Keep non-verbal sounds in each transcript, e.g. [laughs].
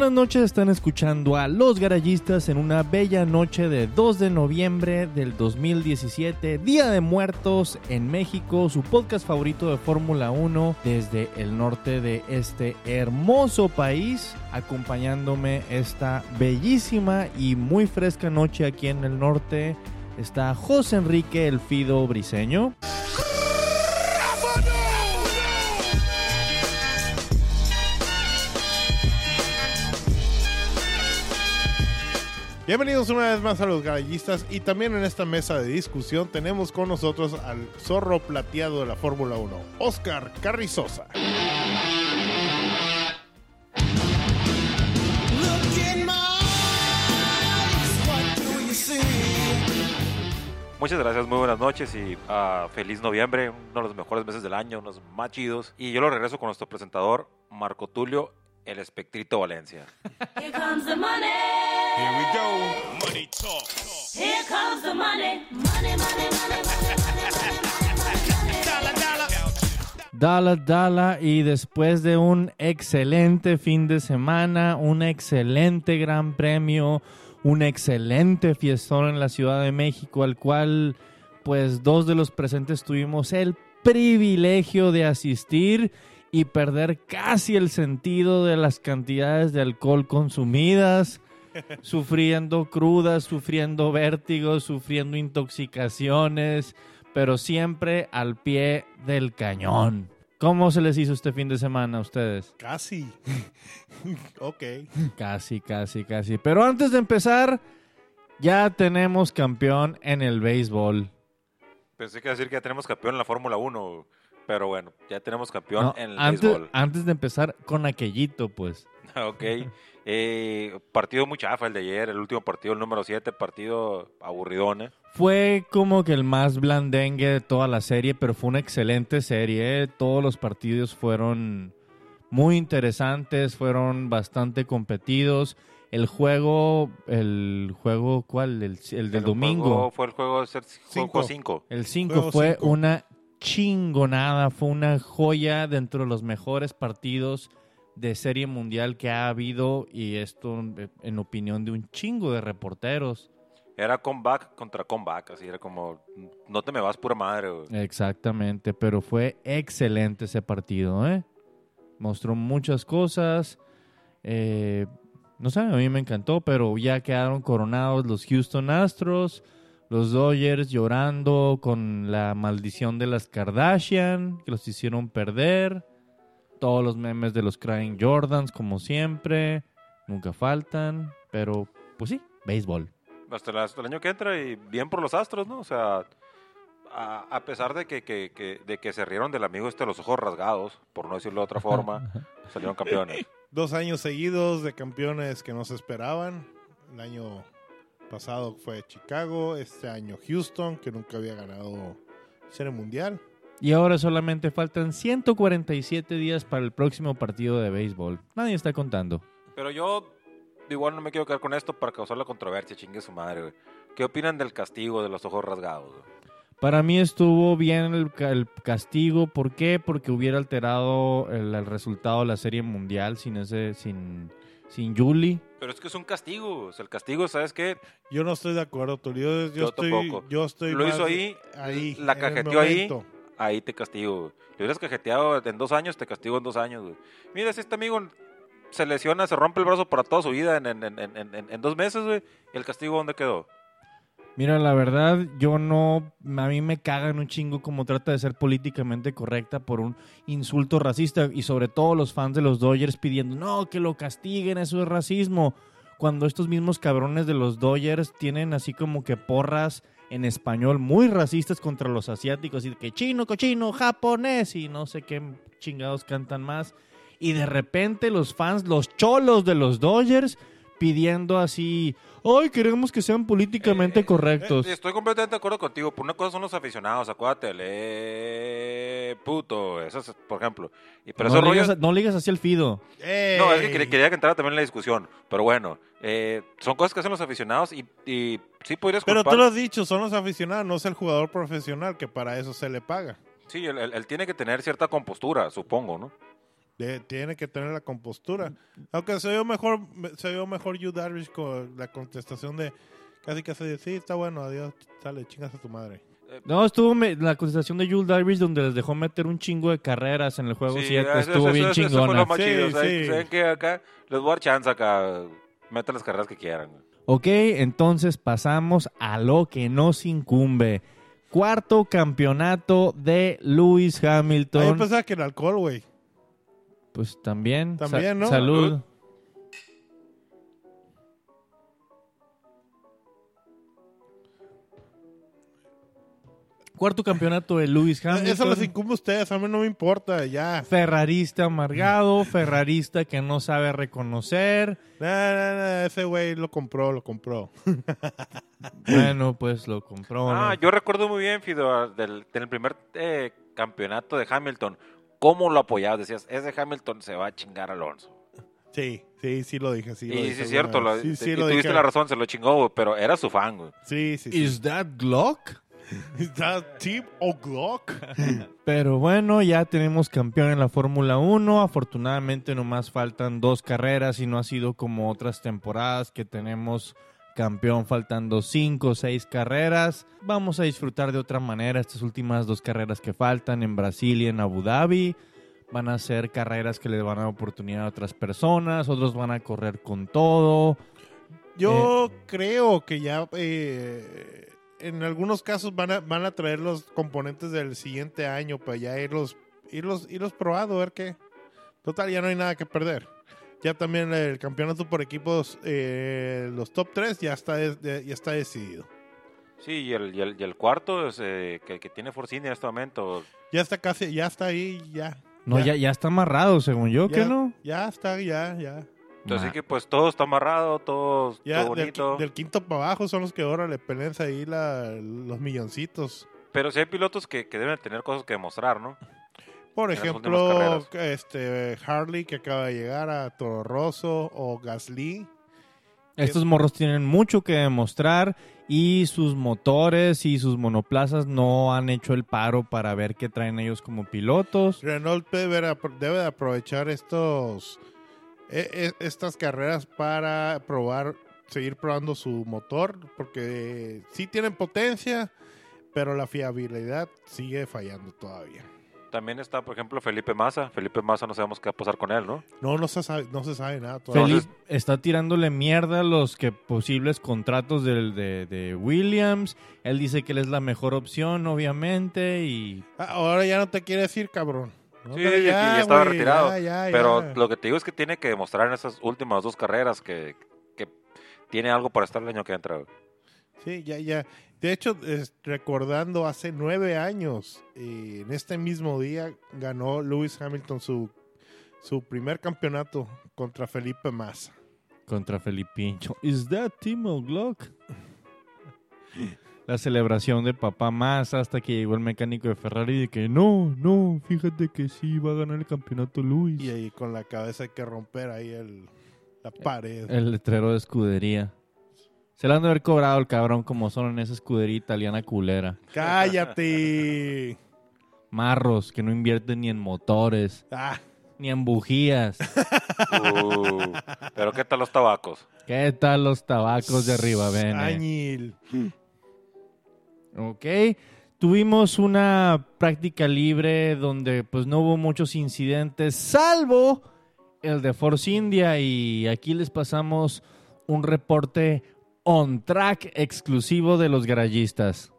buenas noches, están escuchando a Los Garayistas en una bella noche de 2 de noviembre del 2017, Día de Muertos en México, su podcast favorito de Fórmula 1 desde el norte de este hermoso país, acompañándome esta bellísima y muy fresca noche aquí en el norte. Está José Enrique El Fido Briseño. Bienvenidos una vez más a los garayistas y también en esta mesa de discusión tenemos con nosotros al zorro plateado de la Fórmula 1, Oscar Carrizosa. Muchas gracias, muy buenas noches y ah, feliz noviembre, uno de los mejores meses del año, unos más chidos. Y yo lo regreso con nuestro presentador, Marco Tulio, el Espectrito Valencia. Here comes the money. Here we go. Money talk. Here comes the money. Money, money, money, money, Dollar, dollar. Dala, dala, y después de un excelente fin de semana, un excelente gran premio, un excelente fiestón en la Ciudad de México, al cual pues dos de los presentes tuvimos el privilegio de asistir y perder casi el sentido de las cantidades de alcohol consumidas, [laughs] sufriendo crudas, sufriendo vértigos, sufriendo intoxicaciones, pero siempre al pie del cañón. ¿Cómo se les hizo este fin de semana a ustedes? Casi. [laughs] ok. Casi, casi, casi. Pero antes de empezar, ya tenemos campeón en el béisbol. Pensé que iba a decir que ya tenemos campeón en la Fórmula 1, pero bueno, ya tenemos campeón No, en el antes, béisbol. antes de empezar con aquellito, pues. [laughs] ok. Eh, partido muy chafa el de ayer, el último partido, el número 7, partido aburridón, ¿eh? Fue como que el más blandengue de toda la serie, pero fue una excelente serie. ¿eh? Todos los partidos fueron muy interesantes, fueron bastante competidos. El juego, el juego, ¿cuál? El, el del El domingo. juego fue el juego Cinco. 5. El 5 Juego fue cinco. una chingonada, fue una joya dentro de los mejores partidos de serie mundial que ha habido y esto eh, en opinión de un chingo de reporteros. Era comeback contra comeback, así era como, no te me vas pura madre, güey. Exactamente, pero fue excelente ese partido, ¿eh? Mostró muchas cosas. eh, no sé, a mí me encantó, pero ya quedaron coronados los Houston Astros, los Dodgers llorando con la maldición de las Kardashian, que los hicieron perder. Todos los memes de los Crying Jordans, como siempre, nunca faltan, pero pues sí, béisbol. hasta, el- hasta el año que entra y bien por los astros, ¿no? O sea, a, a pesar de que, que- que- de que se rieron del amigo este los ojos rasgados, por no decirlo de otra forma, [laughs] salieron campeones. Dos años seguidos de campeones que no se esperaban. El año pasado fue Chicago, este año Houston, que nunca había ganado serie mundial. Y ahora solamente faltan 147 días para el próximo partido de béisbol. Nadie está contando. Pero yo igual no me quiero quedar con esto para causar la controversia, chingue su madre, güey. ¿Qué opinan del castigo de los ojos rasgados? güey? Para mí estuvo bien el, ca- el castigo. ¿Por qué? Porque hubiera alterado el, el resultado de la Serie Mundial sin ese, sin, sin Julie. Pero es que es un castigo, o sea, el castigo, ¿sabes qué? Yo no estoy de acuerdo, Tulio. Yo, yo Yo estoy, tampoco. yo estoy Lo hizo ahí, ahí, la cajeteó ahí. Ahí te castigo. güey. Le hubieras cajeteado en dos años, te castigo en dos años, güey. Mira, si este amigo se lesiona, se rompe el brazo para toda su vida en, en- en- en- en- en dos meses, güey. ¿Y el castigo dónde quedó? Mira, la verdad, yo no. A mí me cagan un chingo como trata de ser políticamente correcta por un insulto racista. Y sobre todo los fans de los Dodgers pidiendo, no, que lo castiguen, eso es racismo. Cuando estos mismos cabrones de los Dodgers tienen así como que porras en español muy racistas contra los asiáticos. Y que chino, cochino, japonés y no sé qué chingados cantan más. Y de repente los fans, los cholos de los Dodgers, pidiendo así, ay, queremos que sean políticamente correctos. Eh, estoy completamente de acuerdo contigo. Por una cosa son los aficionados, acuérdate. Le puto. Eso es, por ejemplo. Y, pero no, le digas así al Fido. No, es que quería, quería que entrara también en la discusión. Pero bueno, eh, son cosas que hacen los aficionados y, y sí podrías Pero culpar- tú lo has dicho, son los aficionados, no es el jugador profesional, que para eso se le paga. Sí, él, él- él tiene que tener cierta compostura, supongo, ¿no? De- tiene que tener la compostura. Aunque se vio mejor, se vio mejor Yu Darvish con la contestación de casi casi de sí, está bueno, adiós, sale, chingas a tu madre. No, estuvo me- la contestación de Jules Darvish donde les dejó meter un chingo de carreras en el juego Sí, 7. eso- estuvo eso- bien eso- eso fue chingona. lo más Sí, chido. o sea, sí. ¿Saben qué? Acá les voy a dar chance acá. Metan las carreras que quieran. Ok, entonces pasamos a lo que nos incumbe. Cuarto campeonato de Lewis Ah, yo Hamilton. pensaba que el alcohol, güey. Pues también. También, ¿no? Salud. Cuarto campeonato de Lewis Hamilton. Eso les incumbe a ustedes, a mí no me importa, ya. Ferrarista amargado, ferrarista que no sabe reconocer. Ese güey lo compró, lo compró. [laughs] Bueno, pues lo compró. Ah, ¿no? yo recuerdo muy bien, Fido, del, del primer eh, campeonato de Hamilton. ¿Cómo lo apoyabas? Decías, ese Hamilton se va a chingar a Alonso. Sí, sí, sí lo dije, sí. lo y dije sí, es cierto. Lo, sí, y sí lo tuviste dije. la razón, se lo chingó, güey, pero era su fan, güey. Sí, sí, sí. ¿Is that Glock? [laughs] ¿Is that Team O'Glock? [laughs] Pero bueno, ya tenemos campeón en la Fórmula 1. Afortunadamente nomás faltan dos carreras y no ha sido como otras temporadas que tenemos campeón faltando cinco o seis carreras. Vamos a disfrutar de otra manera estas últimas dos carreras que faltan en Brasil y en Abu Dhabi. Van a ser carreras que le van a dar oportunidad a otras personas, otros van a correr con todo. Yo creo que ya eh, en algunos casos van a, van a traer los componentes del siguiente año para ya irlos, irlos, irlos probando, a ver qué. Total, ya no hay nada que perder. Ya también el campeonato por equipos, eh, los top 3 ya está, ya está decidido. Sí, y el, y el, y el cuarto es, eh, que, que tiene Force India en este momento. Ya está casi, ya está ahí, ya. No, ya, ya está amarrado, según yo, ya, ¿que no? Ya está, ya, ya. Entonces, Ma- así que pues todo está amarrado, todo, Ya todo del, bonito. qui- del quinto para abajo son los que ahora le pelean ahí la- los milloncitos. Pero sí hay pilotos que, que deben tener cosas que demostrar, ¿no? Por ejemplo, este Harley que acaba de llegar a Toro Rosso o Gasly. Estos morros tienen mucho que demostrar y sus motores y sus monoplazas no han hecho el paro para ver qué traen ellos como pilotos. Renault debe, debe de aprovechar estos e- e- estas carreras para probar, seguir probando su motor, porque sí tienen potencia, pero la fiabilidad sigue fallando todavía. También está, por ejemplo, Felipe Massa. Felipe Massa no sabemos qué va a pasar con él, ¿no? No, no se sabe, no se sabe nada todavía. Felipe está tirándole mierda a los que posibles contratos del- de, de Williams. Él dice que él es la mejor opción, obviamente, y Ah, ahora ya no te quiere decir, cabrón. No, Sí, ya, ya estaba retirado. ya, ya, Pero ya. lo que te digo es que tiene que demostrar en esas últimas dos carreras que, que tiene algo para estar el año que entra. Sí, ya, ya. De hecho, es- recordando hace nueve años, eh, en este mismo día ganó Lewis Hamilton su, su primer campeonato contra Felipe Massa. contra Felipincho. ¿Is that Timo Glock? La celebración de papá más hasta que llegó el mecánico de Ferrari de que no, no, fíjate que sí va a ganar el campeonato Luis. Y ahí con la cabeza hay que romper ahí el, la pared. El letrero de escudería. Se le han de haber cobrado el cabrón como son en esa escudería italiana culera. ¡Cállate! Marros que no invierten ni en motores, Ah, ni en bujías. Uh, pero ¿qué tal los tabacos? ¿Qué tal los tabacos de arriba, ven? Añil. Ok. Tuvimos una práctica libre donde pues no hubo muchos incidentes, salvo el de Force India y aquí les pasamos un reporte on track exclusivo de los garayistas.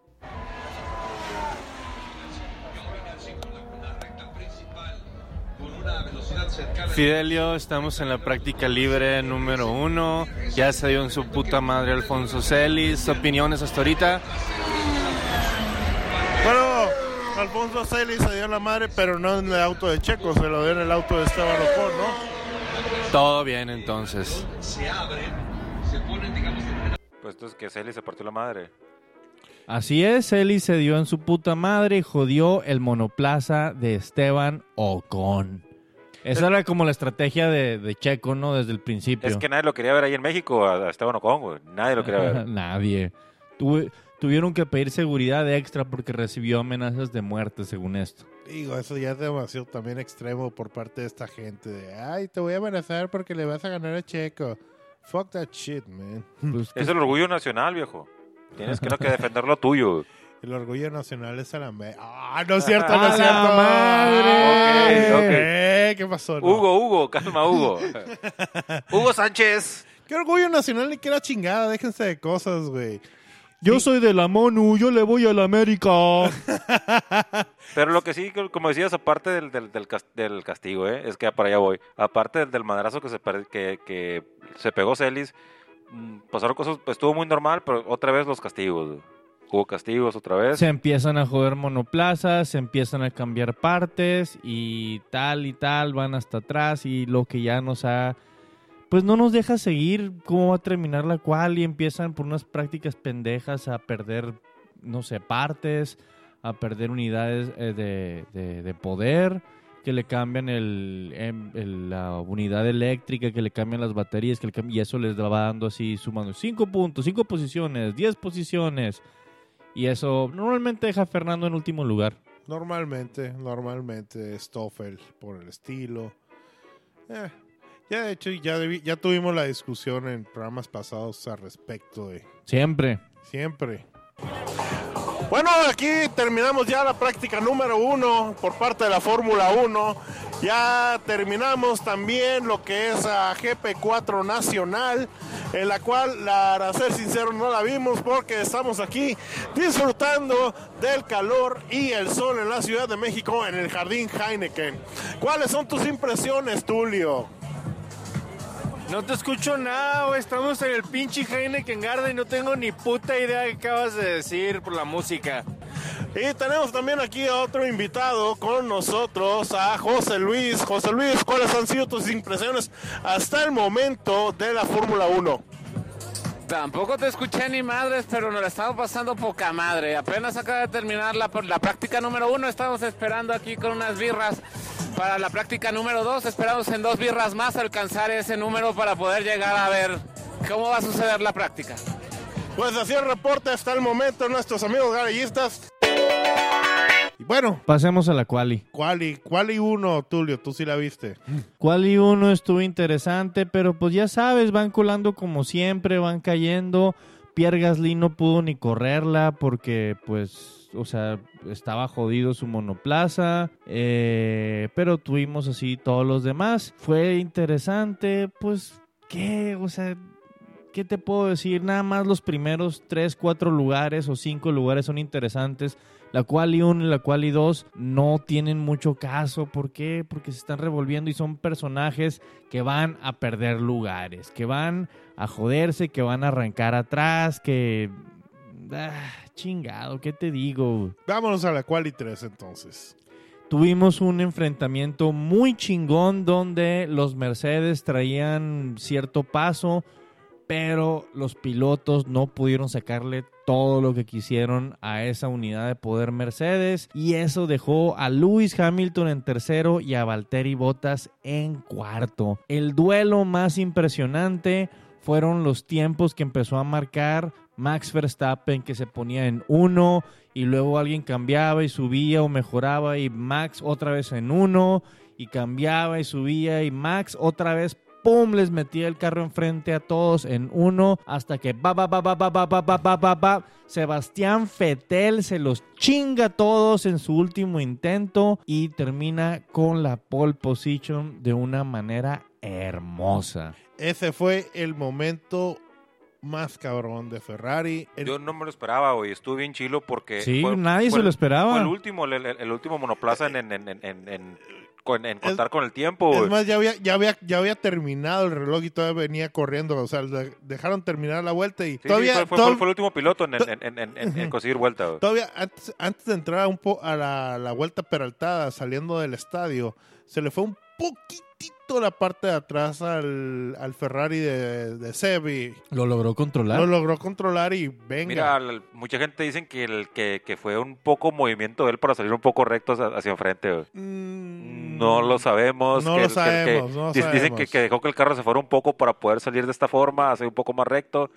Fidelio, estamos en la práctica libre número uno. Ya se dio en su puta madre Alfonso Celis. ¿Opiniones hasta ahorita? Bueno, Alfonso Celis se dio la madre, pero no en el auto de Checo, se lo dio en el auto de Esteban Ocon, ¿no? Todo bien entonces. Pues entonces que Celi se partió la madre. Así es, Eli se dio en su puta madre y jodió el monoplaza de Esteban Ocon. Esa era como la estrategia de, de Checo, ¿no? Desde el principio. Es que nadie lo quería ver ahí en México, a a Esteban Ocon, güey. Nadie lo quería ver. [laughs] Nadie. Tuve- tuvieron que pedir seguridad extra porque recibió amenazas de muerte, según esto. Digo, eso ya es demasiado también extremo por parte de esta gente. De, Ay, te voy a amenazar porque le vas a ganar a Checo. Fuck that shit, man. Pues, Es [laughs] el orgullo nacional, viejo. Tienes que, no, que defender lo tuyo. [laughs] El orgullo nacional es a la me... Ah, no es cierto, [laughs] no ¡A es la cierto. madre! Ok, ok. Eh, ¿Qué pasó? No. Hugo, Hugo, calma, Hugo. Hugo Sánchez. ¿Qué orgullo nacional ni que la chingada? Déjense de cosas, güey. yo soy de la MONU, yo le voy a la América. Pero lo que sí, como decías, aparte del, del, del cas- del castigo, ¿eh? es que para allá voy. Aparte del, del madrazo que se, que, que se pegó Celis, mm, pasaron cosas, pues estuvo muy normal, pero otra vez los castigos. Hubo castigos otra vez. se empiezan a joder monoplazas, se empiezan a cambiar partes y tal y tal, van hasta atrás y lo que ya nos ha... Pues no nos deja seguir cómo va a terminar la cual y empiezan por unas prácticas pendejas a perder, no sé, partes, a perder unidades eh, de, de- de poder, que le cambian el, em- el- la unidad eléctrica, que le cambian las baterías, que le cam- y eso les va dando así, sumando 5 puntos, 5 posiciones, 10 posiciones. Y eso normalmente deja a Fernando en último lugar. Normalmente, normalmente Stoffel por el estilo. Eh, ya de hecho, ya, debi- ya tuvimos la discusión en programas pasados al respecto de Siempre. siempre. Bueno, aquí terminamos ya la práctica número uno por parte de la Fórmula 1. Ya terminamos también lo que es a GP4 Nacional, en la cual, para ser sincero, no la vimos porque estamos aquí disfrutando del calor y el sol en la Ciudad de México en el Jardín Heineken. ¿Cuáles son tus impresiones, Tulio? No te escucho nada, güey. Estamos en el pinche Heineken Garden y no tengo ni puta idea de qué acabas de decir por la música. Y tenemos también aquí a otro invitado con nosotros, a José Luis. José Luis, ¿cuáles han sido tus impresiones hasta el momento de la Fórmula 1? Tampoco te escuché ni madres, pero nos la estamos pasando poca madre. Apenas acaba de terminar la, la práctica número uno. Estamos esperando aquí con unas birras para la práctica número dos. Esperamos en dos birras más alcanzar ese número para poder llegar a ver cómo va a suceder la práctica. Pues así el reporte hasta el momento, nuestros amigos garayistas. Y bueno, Pasemos a la quali. Quali, Quali 1, Tulio, tú sí la viste. Quali 1 estuvo interesante, pero pues ya sabes, van colando como siempre, van cayendo. Pierre Gasly no pudo ni correrla porque pues, o sea, estaba jodido su monoplaza. eh, pero tuvimos así todos los demás. Fue interesante, pues, ¿qué? O sea, ¿qué te puedo decir? Nada más los primeros 3, 4 lugares o 5 lugares son interesantes. La Quali 1 y la Quali 2 no tienen mucho caso. ¿Por qué? Porque se están revolviendo y son personajes que van a perder lugares, que van a joderse, que van a arrancar atrás, que... Ah, chingado, ¿qué te digo? Vámonos a la Quali 3 entonces. Tuvimos un enfrentamiento muy chingón donde los Mercedes traían cierto paso, pero los pilotos no pudieron sacarle todo lo que quisieron a esa unidad de poder Mercedes y eso dejó a Lewis Hamilton en tercero y a Valtteri Bottas en cuarto. El duelo más impresionante fueron los tiempos que empezó a marcar Max Verstappen que se ponía en uno y luego alguien cambiaba y subía o mejoraba y Max otra vez en uno y cambiaba y subía y Max otra vez pum les metía el carro enfrente a todos en uno hasta que ba ba ba ba ba ba ba ba ba ba ba Sebastián Fettel se los chinga a todos en su último intento y termina con la pole position de una manera hermosa. Ese fue el momento más cabrón de Ferrari. El- Yo no me lo esperaba, güey. Estuvo bien chilo porque. Sí, fue- nadie fue se lo esperaba. Fue el último, el, el- el último monoplaza en, en, en, en, en- en- con- en contar con el tiempo, Es más, ya había, ya, había, ya había terminado el reloj y todavía venía corriendo. O sea, dejaron terminar la vuelta y Sí, sí, todavía, fue, fue- fue- el último piloto en, en, en, en- en- en conseguir vuelta, güey. todavía antes, antes de entrar un po a la, la vuelta peraltada saliendo del estadio, se le fue un poquitito la parte de atrás al, al Ferrari de, de Seb y Lo logró controlar. lo logró controlar y venga. Mira, mucha gente dicen que, el, que, que fue un poco movimiento de él para salir un poco recto hacia, hacia enfrente. Mm, No lo sabemos. No que lo el- que- sabemos, que- no lo dic- Dicen que, que dejó que el carro se fuera un poco para poder salir de esta forma, hacer un poco más recto.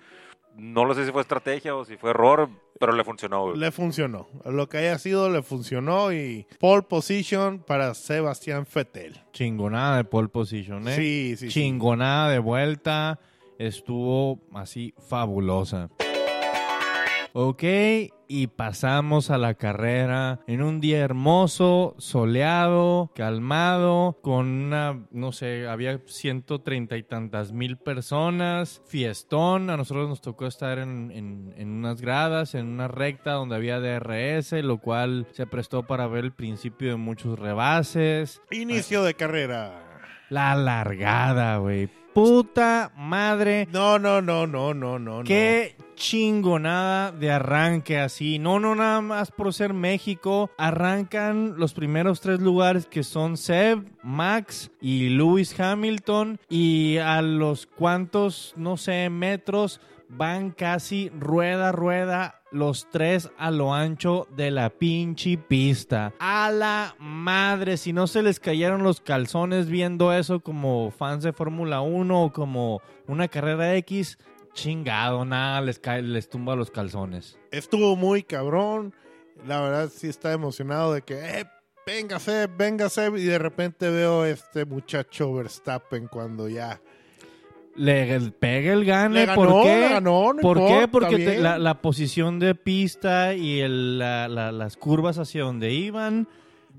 No lo sé si fue estrategia o si fue error. Pero le funcionó, güey. le funcionó. Lo que haya sido le funcionó y pole position para Sebastián Vettel. Chingonada de pole position, ¿eh? Sí, sí, sí. Chingonada de vuelta. Estuvo así fabulosa. Ok, y pasamos a la carrera en un día hermoso, soleado, calmado, con una, no sé, había ciento treinta y tantas mil personas, fiestón, a nosotros nos tocó estar en, en- en unas gradas, en una recta donde había DRS, lo cual se prestó para ver el principio de muchos rebases. Inicio de carrera. La largada, güey. Puta madre. No, no, no, no, no, no. Qué chingonada de arranque así. No, no nada más por ser México. Arrancan los primeros tres lugares que son Seb, Max y Lewis Hamilton. Y a los cuantos, no sé, metros van casi rueda, rueda los tres a lo ancho de la pinche pista. A la madre, si no se les cayeron los calzones viendo eso como fans de Fórmula 1 o como una carrera X, chingado, nada, les tumba los calzones. Estuvo muy cabrón. La verdad sí está emocionado de que, eh, venga Seb. Y de repente veo a este muchacho Verstappen cuando ya... Le el- pega el gane, Le ganó, ¿por qué? le ganó, no ¿Por qué? Porque te- la, la posición de pista y el- la- la- las curvas hacia donde iban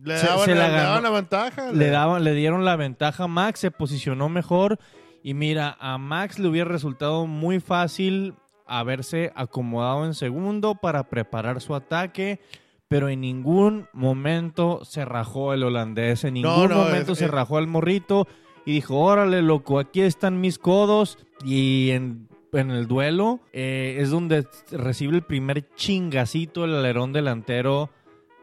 Le daban, se la le ganó. daban la ventaja. le daban, le dieron la ventaja a Max, se posicionó mejor y mira, a Max le hubiera resultado muy fácil haberse acomodado en segundo para preparar su ataque, pero en ningún momento se rajó el holandés, en No, ningún no, momento es- se es- rajó el morrito y dijo, órale, loco, aquí están mis codos y en... En el duelo eh, es donde recibe el primer chingacito el alerón delantero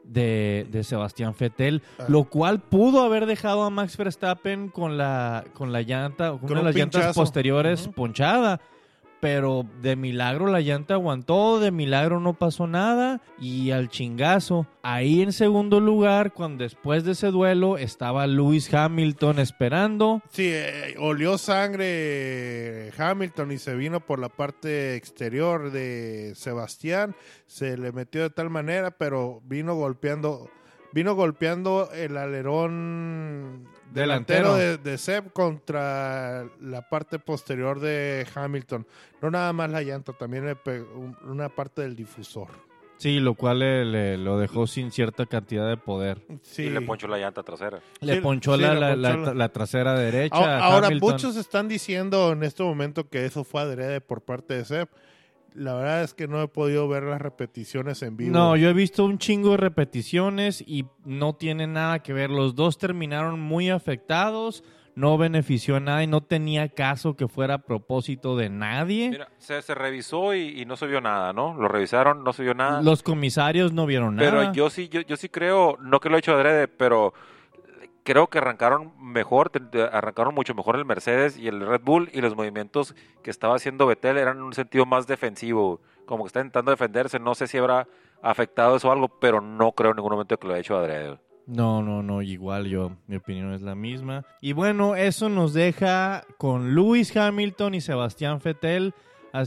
de, de Sebastián Vettel, Ah. lo cual pudo haber dejado a Max Verstappen con la, con la llanta, con Con una de las llantas posteriores ponchada. Pero de milagro la llanta aguantó, de milagro no pasó nada y al chingazo. Ahí en segundo lugar, cuando después de ese duelo estaba Lewis Hamilton esperando. Sí, eh, olió sangre Hamilton y se vino por la parte exterior de Sebastián. Se le metió de tal manera, pero vino golpeando, vino golpeando el alerón Delantero. delantero de, de Seb contra la parte posterior de Hamilton. No nada más la llanta, también le pegó un- una parte del difusor. Sí, lo cual le, le- lo dejó sin cierta cantidad de poder. Sí. Y le ponchó la llanta trasera. Le Sí, ponchó, sí, la, le la- ponchó la- la- la trasera derecha. Ahora, a ahora, Hamilton. muchos están diciendo en este momento que eso fue adrede por parte de Seb. La verdad es que no he podido ver las repeticiones en vivo. No, yo he visto un chingo de repeticiones y no tiene nada que ver. Los dos terminaron muy afectados, no benefició a nadie, no tenía caso que fuera a propósito de nadie. Mira, se, se revisó y, y no se vio nada, ¿no? Lo revisaron, no se vio nada. Los comisarios no vieron nada. Pero yo sí, yo, yo sí creo, no que lo he hecho adrede, pero creo que arrancaron mejor, arrancaron mucho mejor el Mercedes y el Red Bull y los movimientos que estaba haciendo Vettel eran en un sentido más defensivo, como que está intentando defenderse, no sé si habrá afectado eso o algo, pero no creo en ningún momento que lo haya hecho adrede. No, no, no, igual yo, mi opinión es la misma. Y bueno, eso nos deja con Lewis Hamilton y Sebastián Vettel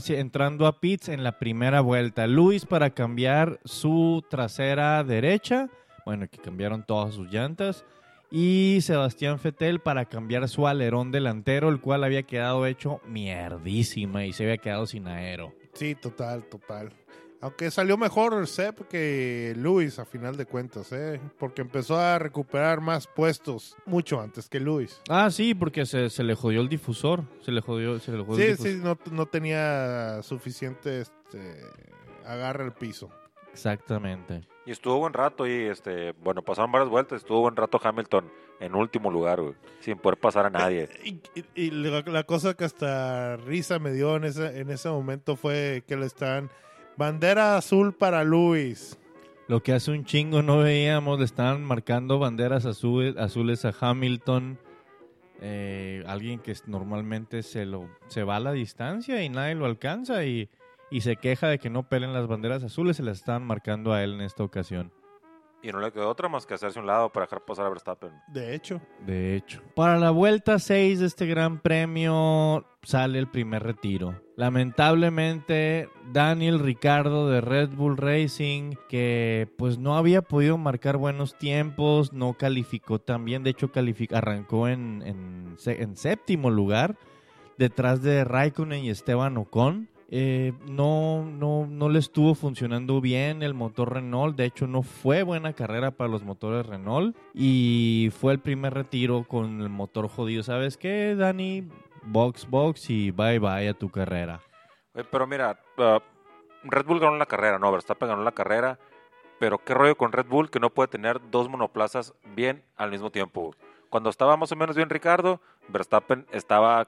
entrando a pits en la primera vuelta. Lewis para cambiar su trasera derecha, bueno, que cambiaron todas sus llantas. Y Sebastián Vettel para cambiar su alerón delantero, el cual había quedado hecho mierdísima y se había quedado sin aero. Sí, total, total. Aunque salió mejor Seb que Luis a final de cuentas, ¿eh? Porque empezó a recuperar más puestos mucho antes que Luis. Ah, sí, porque se, se le jodió el difusor. Se le jodió, se le jodió el Sí, difusor. sí, no, no tenía suficiente este, agarre al piso. Exactamente. Y estuvo buen rato y, este, bueno, pasaron varias vueltas, estuvo buen rato Hamilton en último lugar, güey, sin poder pasar a nadie. [laughs] Y, y- y la, la cosa que hasta risa me dio en ese, en ese momento fue que le están bandera azul para Luis. Lo que hace un chingo no veíamos, le estaban marcando banderas azules, azules a Hamilton. Eh, alguien que normalmente se lo se va a la distancia y nadie lo alcanza y, y se queja de que no pelen las banderas azules, se las estaban marcando a él en esta ocasión. Y no le quedó otra más que hacerse un lado para dejar pasar a Verstappen. De hecho, De hecho. Para la vuelta 6 de este gran premio sale el primer retiro. Lamentablemente, Daniel Ricardo de Red Bull Racing, que pues no había podido marcar buenos tiempos, no calificó tan bien, de hecho arrancó en, en séptimo lugar, detrás de Raikkonen y Esteban Ocon. Eh, no, no, no le estuvo funcionando bien el motor Renault. De hecho, no fue buena carrera para los motores Renault. Y fue el primer retiro con el motor jodido. ¿Sabes qué, Dani? Box, box y bye bye a tu carrera. Pero mira, ah, Red Bull ganó la carrera, no, Verstappen ganó la carrera. Pero qué rollo con Red Bull que no puede tener dos monoplazas bien al mismo tiempo. Cuando estaba más o menos bien Ricardo, Verstappen estaba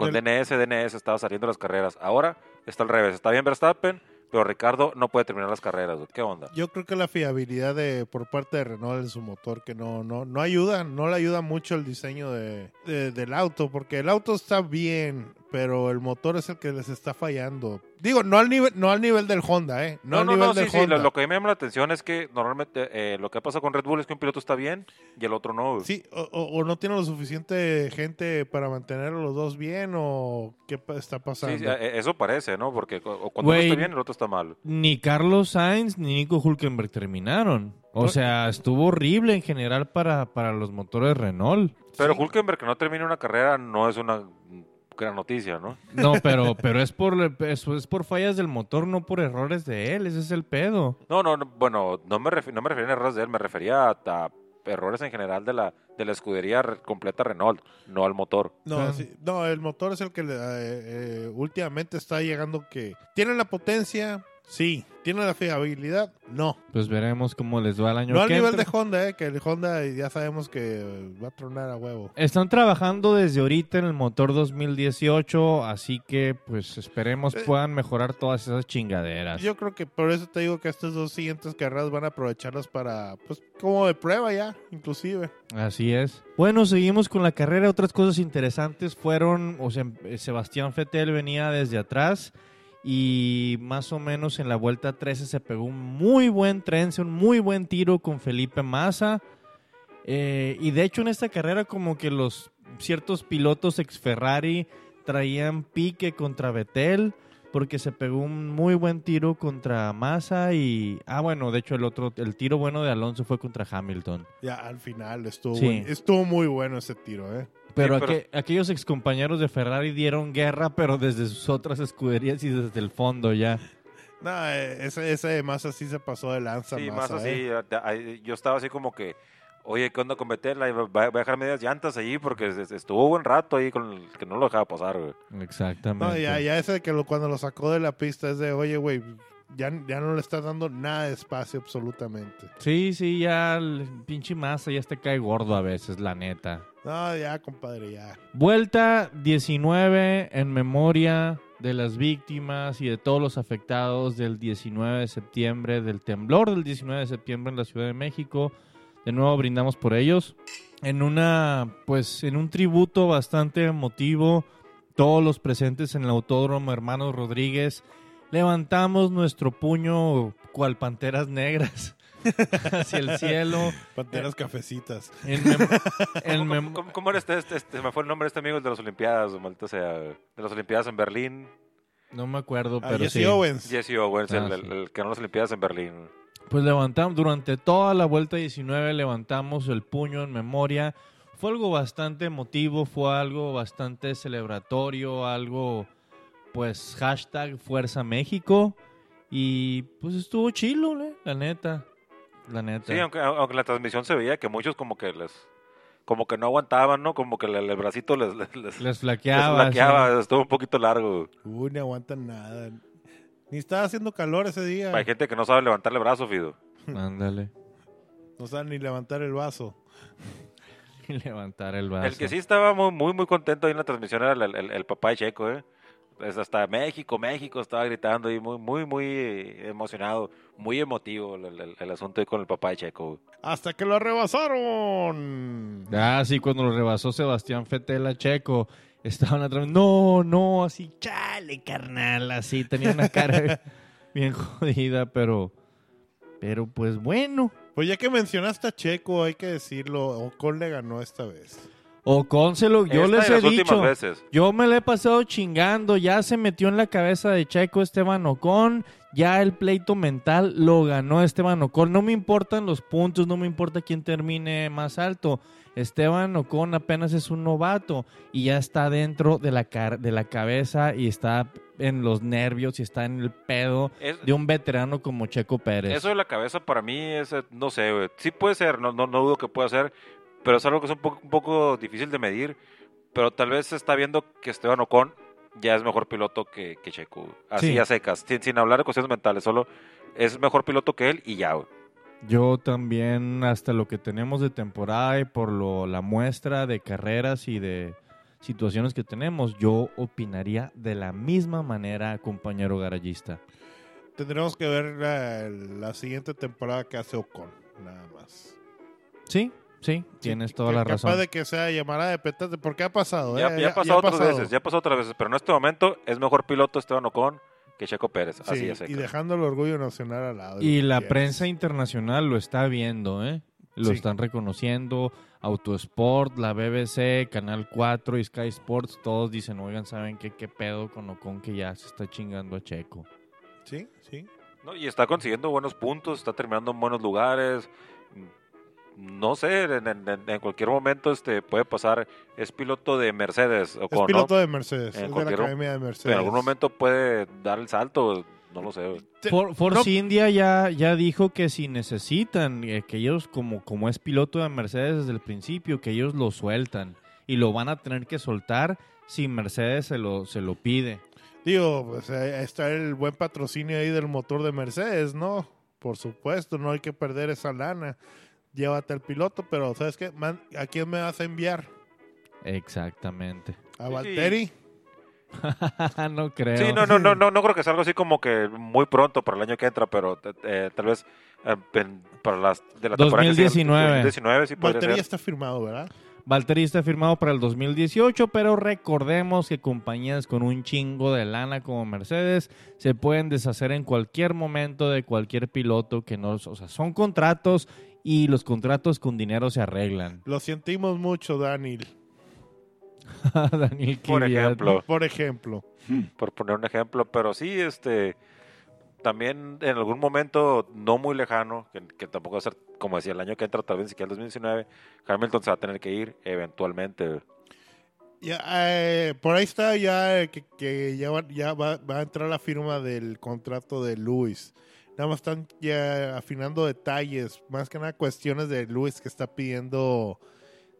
con Del- DNS, DNS, estaba saliendo las carreras. Ahora está al revés, está bien Verstappen, pero Ricardo no puede terminar las carreras. güey. ¿Qué onda? yo creo que la fiabilidad de por parte de Renault en su motor que no no no ayuda, no le ayuda mucho el diseño de, de- del auto, porque el auto está bien, pero el motor es el que les está fallando. Digo, no al nivel no al nivel del Honda, eh, no, No, al no, nivel no, sí, del sí. Honda. Lo, lo que a mí me llama la atención es que normalmente eh, lo que pasa con Red Bull es que un piloto está bien y el otro no. güey. Sí, o, o- o no tiene lo suficiente gente para mantener a los dos bien o qué está pasando. Sí, eh, eso parece, ¿no? Porque cuando uno está bien, el otro está mal. Ni Carlos Sainz ni Nico Hulkenberg terminaron. O sea, estuvo horrible en general para, para los motores Renault. Pero Sí. Hulkenberg que no termine una carrera no es una gran noticia, ¿no? No, [laughs] pero, pero es por es, es por fallas del motor, no por errores de él. Ese es el pedo. No, no, no, bueno, no me, no me refería a errores de él, me refería a, a errores en general de la, de la escudería re- completa Renault, no al motor. No, sí, no, el motor es el que le- eh, eh, últimamente está llegando que tiene la potencia, sí, tiene la fiabilidad, no. Pues veremos cómo les va el año No al que nivel entra. de Honda, eh, que el Honda ya sabemos que va a tronar a huevo. Están trabajando desde ahorita en el motor 2018, así que pues esperemos Eh, puedan mejorar todas esas chingaderas. Yo creo que por eso te digo que estas dos siguientes carreras van a aprovecharlas para, pues, como de prueba ya, inclusive. Así es. Bueno, seguimos con la carrera. Otras cosas interesantes fueron, o sea, Sebastián Vettel venía desde atrás y más o menos en la vuelta 13 se pegó un muy buen trence, un muy buen tiro con Felipe Massa. Eh, y de hecho en esta carrera como que los ciertos pilotos ex Ferrari traían pique contra Vettel porque se pegó un muy buen tiro contra Massa y ah bueno, de hecho el otro el tiro bueno de Alonso fue contra Hamilton. Ya al final estuvo, Sí. buen- estuvo muy bueno ese tiro, ¿eh? Pero, Sí, pero- aqu- aquellos excompañeros de Ferrari dieron guerra, pero desde sus otras escuderías y desde el fondo ya. [laughs] No, eh, ese, ese más así se pasó de lanza. Sí, más Massa, así, ¿eh? ahí- yo estaba así como que, oye, ¿qué onda con Va va a dejar medias llantas allí porque es- estuvo buen rato ahí con el, que no lo dejaba pasar, güey. Exactamente. No, ya, ya ese de que lo, cuando lo sacó de la pista es de, oye, güey, ya, ya no le estás dando nada de espacio absolutamente. Sí, sí, ya el pinche masa ya te cae gordo a veces, la neta. No, ya, compadre, ya. Vuelta 19 en memoria de las víctimas y de todos los afectados del 19 de septiembre, del temblor del 19 de septiembre en la Ciudad de México. De nuevo brindamos por ellos. En una, pues, en un tributo bastante emotivo, todos los presentes en el Autódromo Hermanos Rodríguez levantamos nuestro puño cual panteras negras [laughs] hacia el cielo. Panteras cafecitas. En mem- en [laughs] ¿Cómo, mem- cómo- cómo era este, este, este- me fue el nombre de este amigo el de las Olimpiadas, maldita sea, de las Olimpiadas en Berlín, no me acuerdo, Ah, pero Jesse sí. Owens. Jesse Owens, Ah, el, sí. el que ganó las Olimpiadas en Berlín. Pues levantamos, durante toda la vuelta 19 levantamos el puño en memoria. Fue algo bastante emotivo, fue algo bastante celebratorio, algo, pues, hashtag Fuerza México. Y pues estuvo chilo, ¿eh? la neta. La neta. Sí, aunque, aunque en la transmisión se veía que muchos como que les, como que no aguantaban, ¿no? Como que el, el bracito les, les, les- Les les flaqueaba. flaqueaba, sí. estuvo un poquito largo. Uy, no aguantan nada. Ni estaba haciendo calor ese día. Hay gente que no sabe levantarle el brazo, Fido. Ándale. No saben ni levantar el vaso. [laughs] Y levantar el vaso. El que sí estaba muy, muy, muy contento ahí en la transmisión era el, el- el papá de Checo, ¿eh? Pues hasta México, México estaba gritando y muy, muy, muy eh, emocionado, muy emotivo el, el- el asunto ahí con el papá de Checo. Hasta que lo rebasaron. Ah, sí, cuando lo rebasó Sebastián Fettel a Checo, estaban atrás. No, no, así, chale, carnal, así, tenía una cara [laughs] bien jodida, pero Pero pues bueno, Pues ya que mencionaste a Checo, hay que decirlo, Ocon le ganó esta vez. Ocon se lo, yo Esta les he dicho, veces. yo me le he pasado chingando, ya se metió en la cabeza de Checo Esteban Ocon, ya el pleito mental lo ganó Esteban Ocon, no me importan los puntos, no me importa quién termine más alto, Esteban Ocon apenas es un novato y ya está dentro de la, car- de la cabeza y está en los nervios y está en el pedo Es- de un veterano como Checo Pérez. Eso de la cabeza para mí es, eh, no sé, güey. sí puede ser, no, no, no dudo que pueda ser, pero es algo que es un poco, un poco difícil de medir, pero tal vez se está viendo que Esteban Ocon ya es mejor piloto que, que Checo, así Sí. a secas, sin, sin hablar de cuestiones mentales, solo es mejor piloto que él y ya, güey. Yo también, hasta lo que tenemos de temporada y por lo, la muestra de carreras y de situaciones que tenemos, yo opinaría de la misma manera, compañero garagista. Tendremos que ver la, la siguiente temporada que hace Ocon, nada más. Sí, sí, tienes toda Que- la capaz razón. de que sea llamada de petate, porque ha pasado, Ya, ¿eh? ya ha pasado otras pasado. veces, ya ha pasado otras veces, pero en este momento es mejor piloto Esteban Ocon que Checo Pérez, así Sí, y dejando el orgullo nacional al lado. Y la prensa internacional lo está viendo, ¿eh? Lo Sí. están reconociendo. Autosport, la BBC, Canal 4 y Sky Sports, todos dicen, oigan, ¿saben qué? ¿Qué pedo con Ocon que ya se está chingando a Checo? Sí, sí. No, y está consiguiendo buenos puntos, está terminando en buenos lugares. No sé, en, en- en- en cualquier momento este puede pasar. Es piloto de Mercedes o Es piloto de Mercedes, En es de la cualquier- Academia de Mercedes. En algún momento puede dar el salto, no lo sé. For- Force no- India ya, ya dijo que si necesitan, eh, que ellos como, como es piloto de Mercedes desde el principio, que ellos lo sueltan y lo van a tener que soltar si Mercedes se lo, se lo pide. Digo, pues está el buen patrocinio ahí del motor de Mercedes, ¿no? Por supuesto, no hay que perder esa lana. Llévate al piloto, pero ¿sabes qué? Man, ¿A quién me vas a enviar? Exactamente. ¿A Sí. Valtteri? [laughs] no creo. Sí, no, no, no, no, no creo que sea algo así como que muy pronto para el año que entra, pero eh, tal vez eh, en- para las de la temporada que sigue, 2019. 2019 sí podría Valtteri ya ser. está firmado, ¿verdad? Valtteri está firmado para el 2018, pero recordemos que compañías con un chingo de lana como Mercedes se pueden deshacer en cualquier momento de cualquier piloto que no, o sea, son contratos y los contratos con dinero se arreglan. Lo sentimos mucho, Daniel. [laughs] Daniel Por ejemplo. Por ejemplo. por poner un ejemplo, pero sí, este, también en algún momento no muy lejano, que, que tampoco va a ser, como decía, el año que entra, tal vez siquiera el 2019, Hamilton se va a tener que ir eventualmente. Ya, eh, por ahí está ya eh, que, que ya, va, ya va, va a entrar la firma del contrato de Luis. Nada más están ya afinando detalles, más que nada cuestiones de Luis que está pidiendo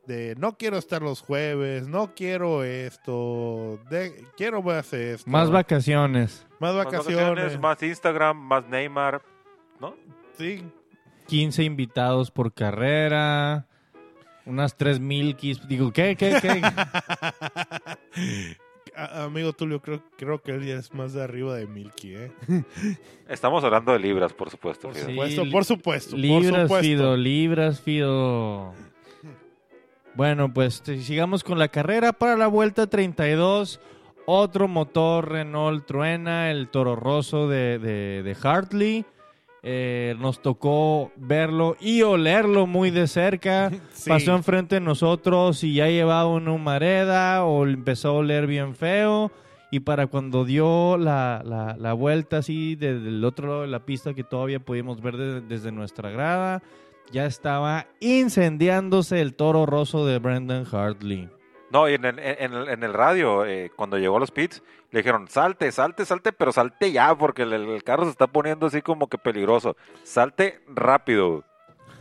de no quiero estar los jueves, no quiero esto, de, quiero más esto. Más vacaciones. Más Más vacaciones. más Instagram, más Neymar, ¿no? Sí, 15 invitados por carrera. Unas 3 milkis. Digo, ¿qué? ¿Qué? ¿Qué? [laughs] A- amigo Tulio, creo, creo que él ya es más de arriba de Milky, ¿eh? [laughs] Estamos hablando de libras, por supuesto. Por Fido. Supuesto, por supuesto, por Libras, supuesto. Fido, libras, Fido. Bueno, pues sigamos con la carrera para la vuelta 32. Otro motor Renault truena, el Toro Rosso de, de, de Hartley. Eh, nos tocó verlo y olerlo muy de cerca. [laughs] Sí. Pasó enfrente de nosotros y ya llevaba una humareda o empezó a oler bien feo. Y para cuando dio la, la- la vuelta así desde el otro lado de la pista que todavía podíamos ver de- desde nuestra grada, ya estaba incendiándose el toro roso de Brendan Hartley. No, y en el, en el, en el radio, eh, cuando llegó a los pits, le dijeron, salte, salte, salte, pero salte ya, porque el, el carro se está poniendo así como que peligroso. Salte rápido.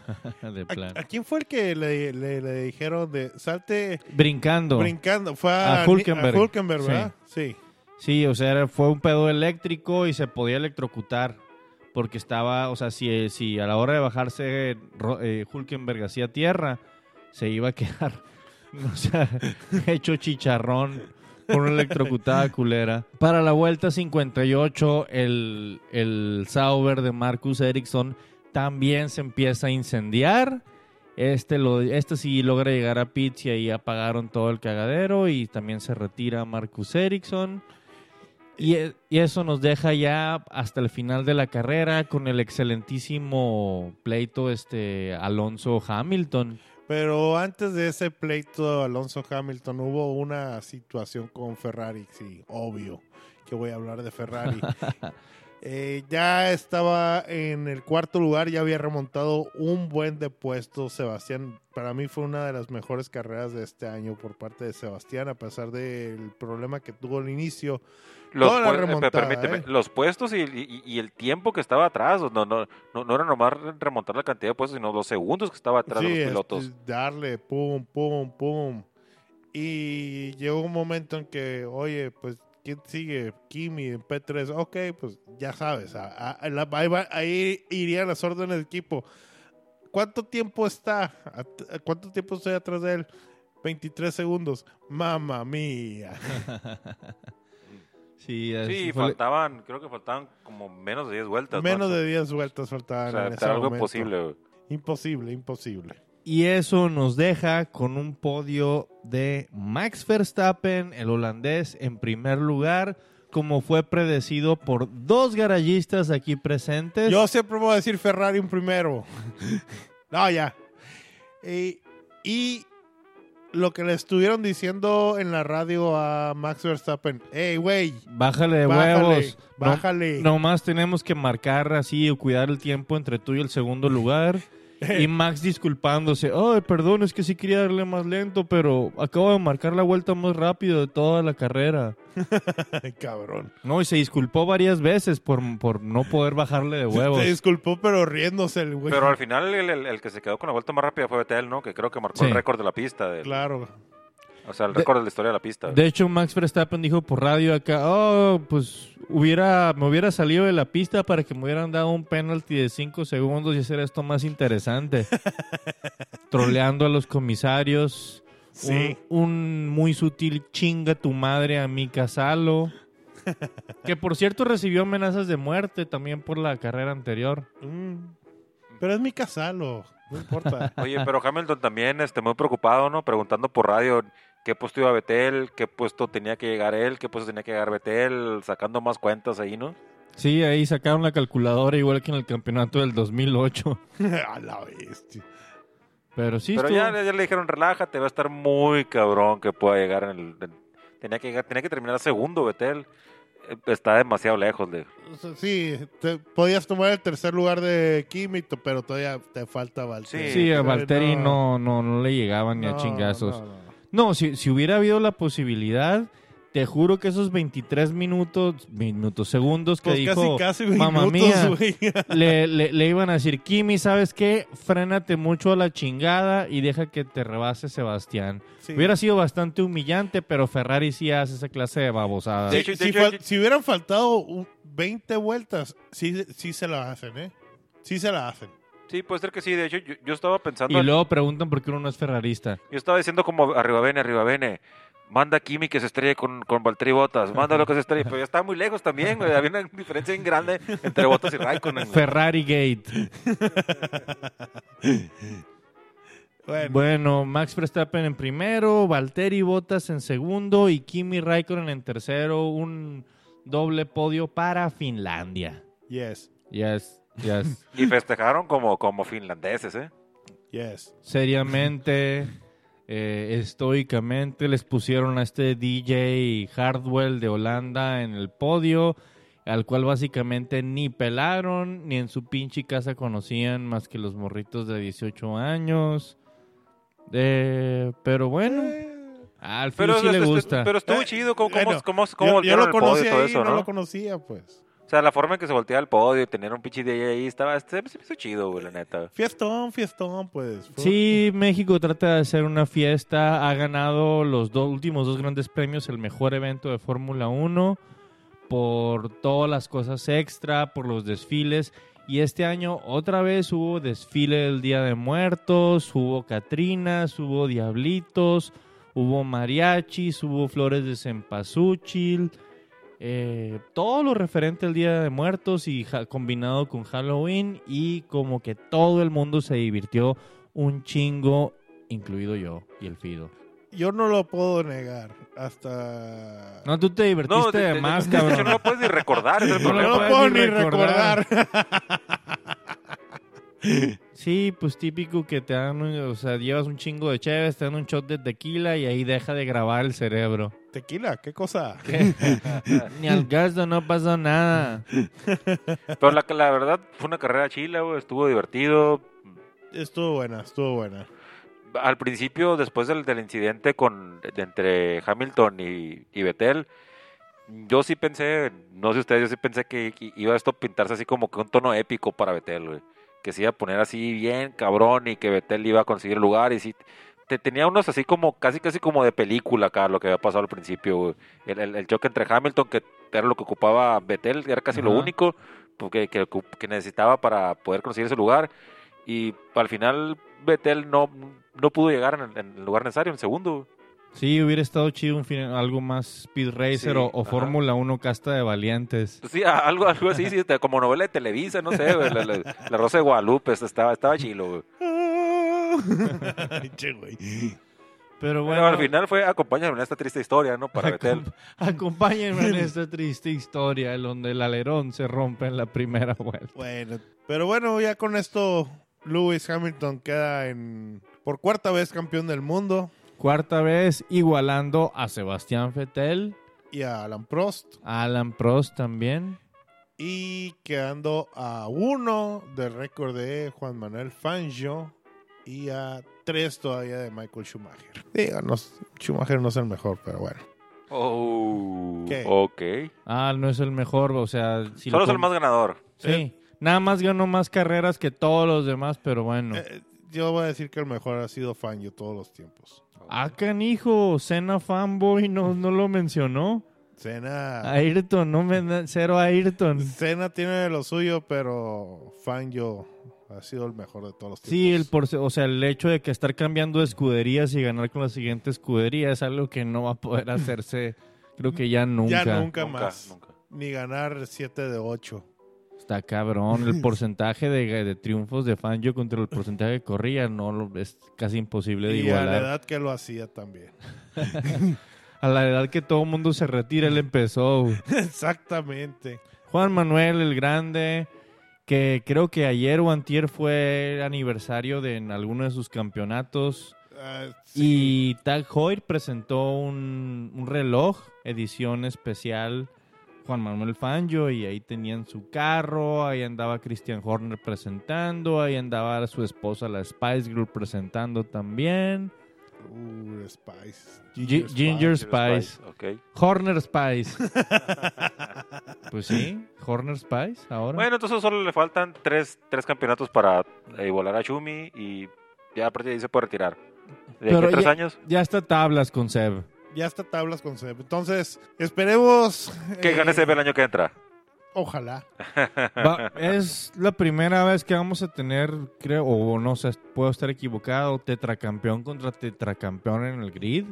[laughs] de ¿A, plan. a quién fue el que le, le- le dijeron de salte Brincando. brincando? Fue a, A Hülkenberg. a Hülkenberg, ¿verdad? Sí. Sí, o sea, fue un pedo eléctrico y se podía electrocutar. Porque estaba, o sea, si, si a la hora de bajarse eh, Hulkenberg hacia tierra, se iba a quedar, [laughs] o sea, [laughs] hecho chicharrón por una electrocutada culera. Para la vuelta 58, el, el Sauber de Marcus Ericsson también se empieza a incendiar. Este, lo, este sí logra llegar a pits y ahí apagaron todo el cagadero y también se retira Marcus Ericsson. Y, y eso nos deja ya hasta el final de la carrera con el excelentísimo pleito este Alonso Hamilton. Pero antes de ese pleito Alonso Hamilton hubo una situación con Ferrari, sí, obvio que voy a hablar de Ferrari. [laughs] Eh, ya estaba en el cuarto lugar, ya había remontado un buen de puestos Sebastián. Para mí fue una de las mejores carreras de este año por parte de Sebastián, a pesar del problema que tuvo al inicio. Los, Toda la pue- eh, remontada, permíteme, ¿eh? los puestos y, y- y el tiempo que estaba atrás, no, no, no, no era nomás remontar la cantidad de puestos, sino los segundos que estaba atrás de los pilotos. darle, pum, pum, pum. Y llegó un momento en que, oye, pues, ¿quién sigue? Kimi en P3. Ok, pues ya sabes. a- a- a la- ahí, va- ahí irían las órdenes del equipo. ¿Cuánto tiempo está? ¿A- ¿Cuánto tiempo estoy atrás de él? 23 segundos. Mamma mía. [laughs] Sí, Sí, fue- faltaban, creo que faltaban como menos de 10 vueltas. ¿no? Menos de 10 vueltas faltaban. O sea, en ese era algo momento. imposible, güey. Imposible, imposible. Y eso nos deja con un podio de Max Verstappen, el holandés, en primer lugar, como fue predecido por dos garayistas aquí presentes. Yo siempre voy a decir Ferrari en primero. [laughs] no, ya. Y, y lo que le estuvieron diciendo en la radio a Max Verstappen. Hey, güey, Bájale de bájale, huevos. No- bájale. nomás tenemos que marcar así o cuidar el tiempo entre tú y el segundo lugar. [laughs] y Max disculpándose. Ay, perdón, es que sí quería darle más lento, pero acabo de marcar la vuelta más rápido de toda la carrera. Ay, [laughs] cabrón. No, y se disculpó varias veces por, por no poder bajarle de [laughs] huevos. Se disculpó, pero riéndose el güey. Pero al final el, el- el que se quedó con la vuelta más rápida fue Vettel, ¿no? Que creo que marcó Sí. el récord de la pista. del- Claro. O sea, el récord de la historia de la pista. De hecho, Max Verstappen dijo por radio acá, oh, pues hubiera, me hubiera salido de la pista para que me hubieran dado un penalti de 5 segundos y hacer esto más interesante. [laughs] Troleando a los comisarios. Sí. Un, un muy sutil chinga tu madre a Mika Salo. [laughs] que por cierto recibió amenazas de muerte también por la carrera anterior. Mm. Pero es mi casalo. No importa. [laughs] Oye, pero Hamilton también este, muy preocupado, ¿no? Preguntando por radio qué puesto iba Vettel, qué puesto tenía que llegar él, qué puesto tenía que llegar Vettel, sacando más cuentas ahí, ¿no? Sí, ahí sacaron la calculadora igual que en el campeonato del 2008. [laughs] a la bestia. Pero sí, pero estuvo- ya, ya le dijeron, relájate, va a estar muy cabrón que pueda llegar en el... en- tenía, que llegar, tenía que terminar segundo Vettel. Eh, Está demasiado lejos de... Sí, te- podías tomar el tercer lugar de Kimito, pero todavía te falta Valtteri. Sí, a Pero Valtteri no, no, no le llegaban ni a no, chingazos. No, si, si hubiera habido la posibilidad, te juro que esos 23 minutos, minutos, segundos que Pues dijo, casi, casi mamá mía, [laughs] le, le- le iban a decir, Kimi, ¿sabes qué? Frénate mucho a la chingada y deja que te rebase Sebastián. Sí. Hubiera sido bastante humillante, pero Ferrari sí hace esa clase de hecho, si, hecho, fal- yo- si hubieran faltado un- 20 vueltas, sí, sí se la hacen, ¿eh? Sí se la hacen. Sí, puede ser que sí. De hecho, yo, yo estaba pensando... y luego preguntan por qué uno no es ferrarista. Yo estaba diciendo como arriba bene, arriba bene. Manda a Kimi que se estrelle con, con Valtteri Bottas. Mándalo que se estrelle. Pero ya está muy lejos también, güey. Había una diferencia bien grande entre Bottas y Raikkonen. güey. Ferrari Gate. Bueno, Bueno, Max Verstappen en primero, Valtteri Bottas en segundo y Kimi Raikkonen en tercero. Un doble podio para Finlandia. yes, Yes, yes. Y festejaron como, como finlandeses, ¿eh? yes. Seriamente, eh, estoicamente les pusieron a este DJ Hardwell de Holanda en el podio, al cual básicamente ni pelaron, ni en su pinche casa conocían más que los morritos de 18 años. Eh, pero bueno, al fin Pero, sí le gusta. pero estuvo Eh, chido cómo, cómo, bueno, cómo, cómo yo, lo conocí ahí, eso, no ¿no? lo conocía, pues. O sea, la forma en que se volteaba el podio y tener un pinche DJ ahí estaba... Se me hizo chido, güey, la neta. Fiestón, fiestón, pues. Sí, México trata de hacer una fiesta. Ha ganado los dos últimos dos grandes premios, el mejor evento de Fórmula 1, por todas las cosas extra, por los desfiles. Y este año otra vez hubo desfile del Día de Muertos, hubo Catrinas, hubo Diablitos, hubo mariachis, hubo flores de cempasúchil. Eh, todo lo referente al Día de Muertos y combinado con Halloween y como que todo el mundo se divirtió un chingo, incluido yo y el Fido. yo no lo puedo negar. Hasta. No, tú te divertiste No, de, más, [laughs] de cabrón. no lo puedes ni recordar. es el [laughs] No lo puedo ni recordar. Sí, pues típico que te dan, un- o sea, llevas un chingo de chéves, te dan un shot de tequila y ahí deja de grabar el cerebro. Tequila, ¿qué cosa? [laughs] Ni al gasto no pasó nada. Pero la, la verdad fue una carrera chila, güey. Estuvo divertido. Estuvo buena, estuvo buena. Al principio, después del, del incidente con de entre Hamilton y, y Vettel, yo sí pensé, no sé ustedes, yo sí pensé que i- iba esto a pintarse así como que un tono épico para Vettel, güey. Que se iba a poner así bien cabrón y que Vettel iba a conseguir lugar y sí. Te, tenía unos así como, casi casi como de película acá, lo que había pasado al principio, güey. El, el- el choque entre Hamilton, que era lo que ocupaba Vettel, era casi lo Ajá. único porque, que, que necesitaba para poder conseguir ese lugar. Y al final Vettel no, no pudo llegar en el, en el lugar necesario, en segundo. Sí, hubiera estado chido un fin- algo más Speed Racer Sí, o, o. Fórmula 1 casta de valientes. Sí, a- algo, algo así, sí, [laughs] como novela de Televisa, no sé, güey, la, la- la Rosa de Guadalupe, estaba, estaba chilo, güey. Ay, [laughs] che, güey. Pero Bueno, al final fue acompáñame en esta triste historia, ¿no? Para Betel. acom- [laughs] acompáñenme en [laughs] esta triste historia en donde el alerón se rompe en la primera vuelta. Bueno, pero bueno, ya con esto Lewis Hamilton queda en por cuarta vez campeón del mundo Cuarta vez igualando a Sebastián Vettel, y a Alan Prost a Alan Prost también. y quedando a uno del récord de Juan Manuel Fangio y a tres todavía de Michael Schumacher. Díganos, Schumacher no es el mejor, pero bueno. Oh, ¿Qué? ok. Ah, no es el mejor, o sea, si Solo lo es el más ganador. Sí, nada más ganó más carreras que todos los demás, pero bueno. Eh, yo voy a decir que el mejor ha sido Fangio todos los tiempos. Ah, canijo, Senna fanboy no, no lo mencionó. Senna, Ayrton, no me da- cero Ayrton. Senna tiene lo suyo, pero Fangio ha sido el mejor de todos los tiempos. Sí, el por, o sea, el hecho de que estar cambiando de escuderías y ganar con la siguiente escudería es algo que no va a poder [laughs] hacerse, creo que ya nunca. Ya nunca, Nunca, más. nunca. Ni ganar 7 de 8. Está cabrón, el [laughs] porcentaje de, de triunfos de Fangio contra el porcentaje de corría no lo, es casi imposible de Y a la igualar. edad que lo hacía también. [laughs] A la edad que todo el mundo se retira, él empezó. Exactamente. Juan Manuel el Grande, que creo que ayer o antier fue aniversario de en alguno de sus campeonatos. Ah, sí. Y Tag Heuer presentó un, un reloj, edición especial Juan Manuel Fangio, y ahí tenían su carro, ahí andaba Christian Horner presentando, ahí andaba su esposa la Spice Girl presentando también. Uh, Spice. Gi- Ginger Spice. Ok. Horner Spice. [laughs] pues sí, Horner Spice ahora. Bueno, entonces solo le faltan tres, tres campeonatos para eh, igualar a Shumi y ya a partir de ahí se puede retirar. ¿De aquí a tres ya- años? Ya está tablas con Seb. Ya está tablas con Seb. Entonces, esperemos. Que eh, gane Seb el año que entra. Ojalá. [laughs] Va- es la primera vez que vamos a tener, creo, o no sé, puedo estar equivocado, tetracampeón contra tetracampeón en el grid.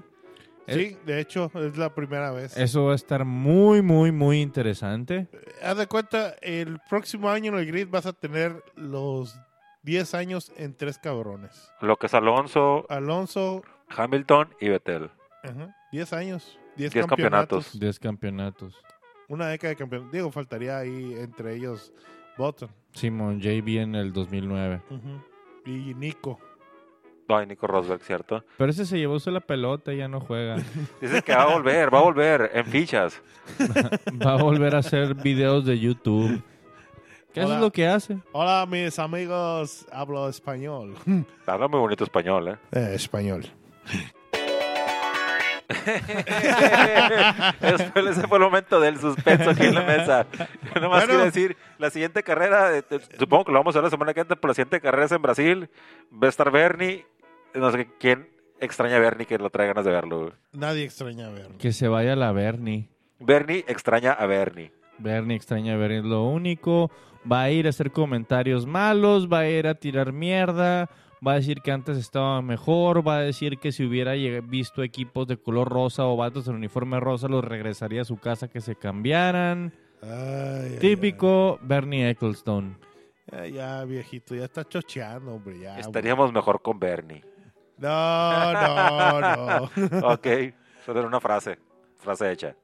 Es- Sí, de hecho, es la primera vez. Eso va a estar muy, muy, muy interesante. Haz de cuenta, el próximo año en el grid vas a tener los 10 años en tres cabrones. Lo que es Alonso, Alonso, Hamilton y Vettel. ajá, 10 años. 10 10 campeonatos. campeonatos. 10 campeonatos. Una década de campeonatos. Digo, faltaría ahí entre ellos Button Simon JB en el 2009. y Nico. Ay, Nico Rosberg, ¿cierto? Pero ese se llevó la pelota y ya no juega. [laughs] Dice que va a volver, va a volver en fichas. [laughs] Va a volver a hacer videos de YouTube. ¿Qué Hola. es lo que hace? Hola, mis amigos. Hablo español. Habla muy bonito español, ¿eh? Eh, español. Ese ese fue el momento del suspenso aquí en la mesa. Yo nomás Bueno. quiero decir, la siguiente carrera, eh, te- supongo que lo vamos a ver la semana que entra, pero la siguiente carrera es en Brasil. Va a estar Bernie. No sé quién extraña a Bernie que lo trae ganas de verlo. Nadie extraña verlo. Que se vaya la Bernie. Bernie extraña a Bernie. Bernie extraña a Bernie es lo único. Va a ir a hacer comentarios malos, va a ir a tirar mierda, va a decir que antes estaba mejor, va a decir que si hubiera visto equipos de color rosa o vatos en uniforme rosa, los regresaría a su casa que se cambiaran. Ay, ay, Típico Bernie Ecclestone. Ya, ya, viejito, ya está chocheando, hombre. Ya, Estaríamos mejor con Bernie. No, no, no. [laughs] ok, solo era una frase. Frase hecha.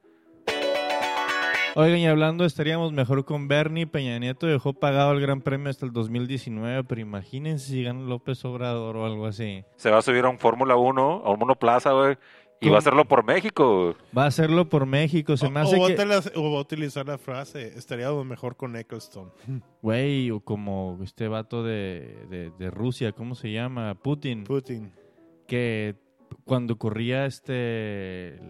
Oigan, y hablando, estaríamos mejor con Bernie. Peña Nieto dejó pagado el Gran Premio hasta el 2019, pero imagínense si gana López Obrador o algo así. Se va a subir a un Fórmula 1, a un monoplaza, güey. Y va a hacerlo por México. Va a hacerlo por México. Se me hace o va a que... utilizar- o va a utilizar la frase, estaríamos mejor con Eccleston. Güey, o como este vato de, de, de Rusia, ¿cómo se llama? Putin. Putin. que cuando corría este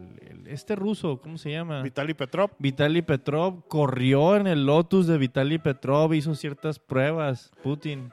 este ruso, ¿cómo se llama? Vitaly Petrov. Vitaly Petrov corrió en el Lotus de Vitaly Petrov, hizo ciertas pruebas, Putin.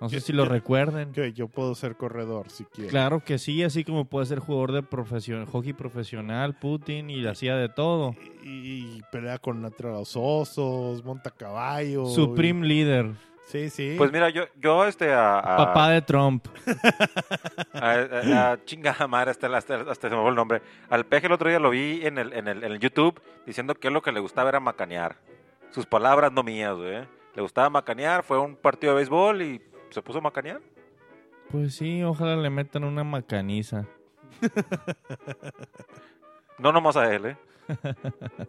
No sé si lo recuerden. Que yo puedo ser corredor si quiero. Claro que sí, así como puede ser jugador de profesión, hockey profesional, Putin, y hacía de todo. Y, y pelea con los osos, monta caballo. Supreme Leader, Sí, sí. Pues mira, yo, yo este, a, a- papá de Trump. [laughs] a, a- a chingada madre, hasta, hasta, hasta se me fue el nombre. Al peje el otro día lo vi en el, en el, en el YouTube diciendo que lo que le gustaba era macanear. Sus palabras no mías, güey. Le gustaba macanear, fue a un partido de béisbol y se puso a macanear. Pues sí, ojalá le metan una macaniza. [laughs] No nomás a él, ¿eh? [laughs]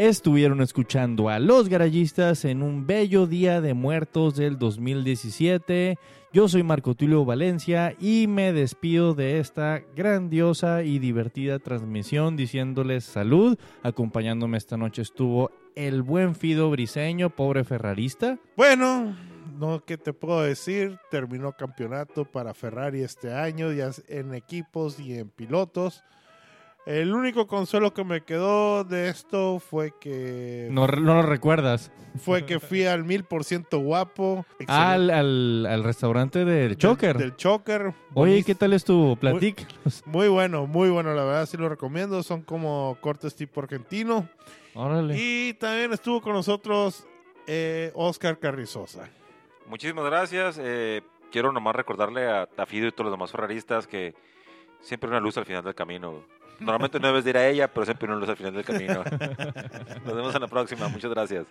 Estuvieron escuchando a Los Garayistas en un bello día de muertos del 2017. Yo soy Marco Tulio Valencia y me despido de esta grandiosa y divertida transmisión diciéndoles salud. Acompañándome esta noche estuvo el buen Fido Briseño, pobre ferrarista. Bueno, no, ¿qué te puedo decir? Terminó campeonato para Ferrari este año, ya en equipos y en pilotos. El único consuelo que me quedó de esto fue que No, no lo recuerdas. fue que fui al mil por ciento guapo. Al, al, al restaurante del Choker. Del, Choker. Oye, ¿qué tal estuvo? Platícanos. Muy bueno, muy bueno, la verdad sí lo recomiendo. Son como cortes tipo argentino. Órale. Y también estuvo con nosotros eh, Oscar Carrizosa. Muchísimas gracias. eh, quiero nomás recordarle a Tafido y todos los demás ferraristas que siempre hay una luz al final del camino. Normalmente no debes ir a ella, pero siempre una luz al final del camino. [laughs] Nos vemos en la próxima. Muchas gracias.